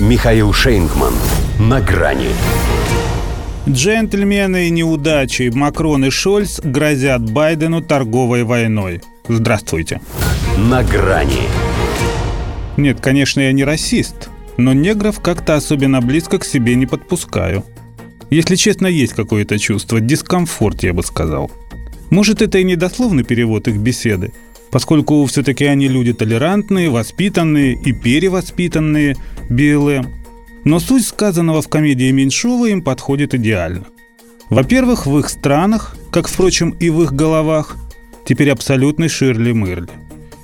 Михаил Шейнгман. На грани. Джентльмены и неудачи Макрон и Шольц грозят Байдену торговой войной. Здравствуйте. На грани. Нет, конечно, я не расист, но негров как-то особенно близко к себе не подпускаю. Если честно, есть какое-то чувство, дискомфорт, я бы сказал. Может, это и недословный перевод их беседы, поскольку все-таки они люди толерантные, воспитанные и перевоспитанные, белые. Но суть сказанного в комедии Меньшова им подходит идеально. Во-первых, в их странах, как, впрочем, и в их головах, теперь абсолютный Ширли-Мырли.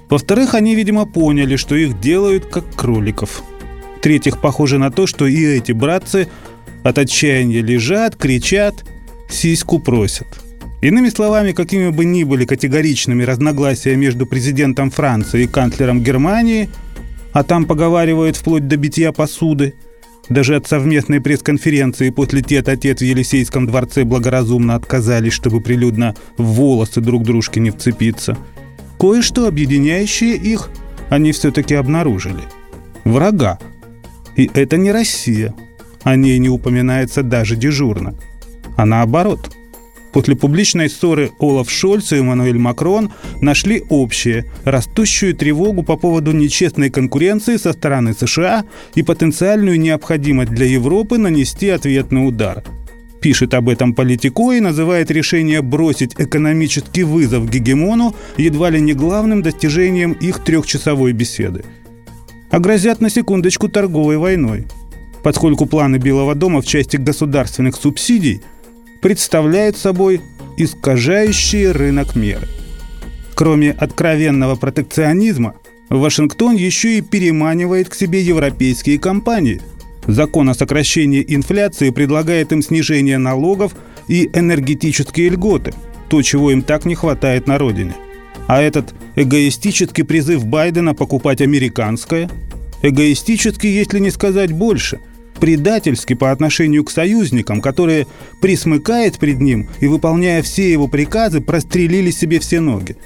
Во-вторых, они, видимо, поняли, что их делают как кроликов. В-третьих, похоже на то, что и эти братцы от отчаяния лежат, кричат, сиську просят – Иными словами, какими бы ни были категоричными разногласия между президентом Франции и канцлером Германии, а там поговаривают вплоть до битья посуды, даже от совместной пресс-конференции после тет-а-тет в Елисейском дворце благоразумно отказались, чтобы прилюдно в волосы друг дружки не вцепиться. Кое-что, объединяющее их, они все-таки обнаружили. Врага. И это не Россия. О ней не упоминается даже дежурно. А наоборот – После публичной ссоры Олаф Шольц и Эммануэль Макрон нашли общее – растущую тревогу по поводу нечестной конкуренции со стороны США и потенциальную необходимость для Европы нанести ответный удар. Пишет об этом Политико и называет решение бросить экономический вызов гегемону едва ли не главным достижением их трехчасовой беседы. А грозят на секундочку торговой войной, поскольку планы Белого дома в части государственных субсидий – представляют собой искажающие рынок меры. Кроме откровенного протекционизма, Вашингтон еще и переманивает к себе европейские компании. Закон о сокращении инфляции предлагает им снижение налогов и энергетические льготы, то, чего им так не хватает на родине. А этот эгоистический призыв Байдена покупать американское, эгоистический, если не сказать больше – предательски по отношению к союзникам, которые, присмыкаясь пред ним и выполняя все его приказы, прострелили себе все ноги.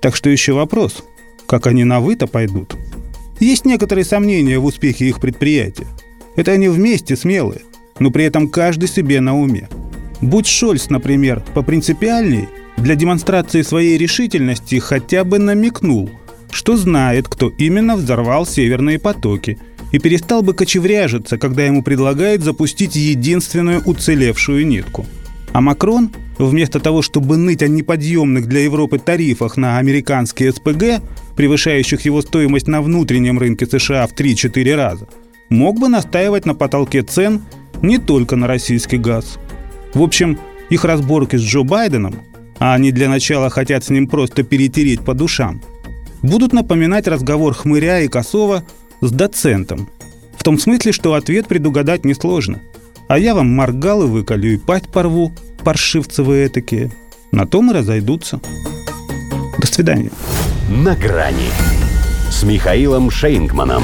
Так что еще вопрос, как они на вы пойдут? Есть некоторые сомнения в успехе их предприятия. Это они вместе смелые, но при этом каждый себе на уме. Будь Шольц, например, попринципиальней, для демонстрации своей решительности хотя бы намекнул, что знает, кто именно взорвал северные потоки – и перестал бы кочевряжиться, когда ему предлагают запустить единственную уцелевшую нитку. А Макрон, вместо того, чтобы ныть о неподъемных для Европы тарифах на американские СПГ, превышающих его стоимость на внутреннем рынке США в 3-4 раза, мог бы настаивать на потолке цен не только на российский газ. В общем, их разборки с Джо Байденом, а они для начала хотят с ним просто перетереть по душам, будут напоминать разговор Хмыря и Косова с доцентом. В том смысле, что ответ предугадать несложно. А я вам моргал и выколю, и пать порву, паршивцы вы этакие. На том и разойдутся. До свидания. На грани с Михаилом Шейнгманом.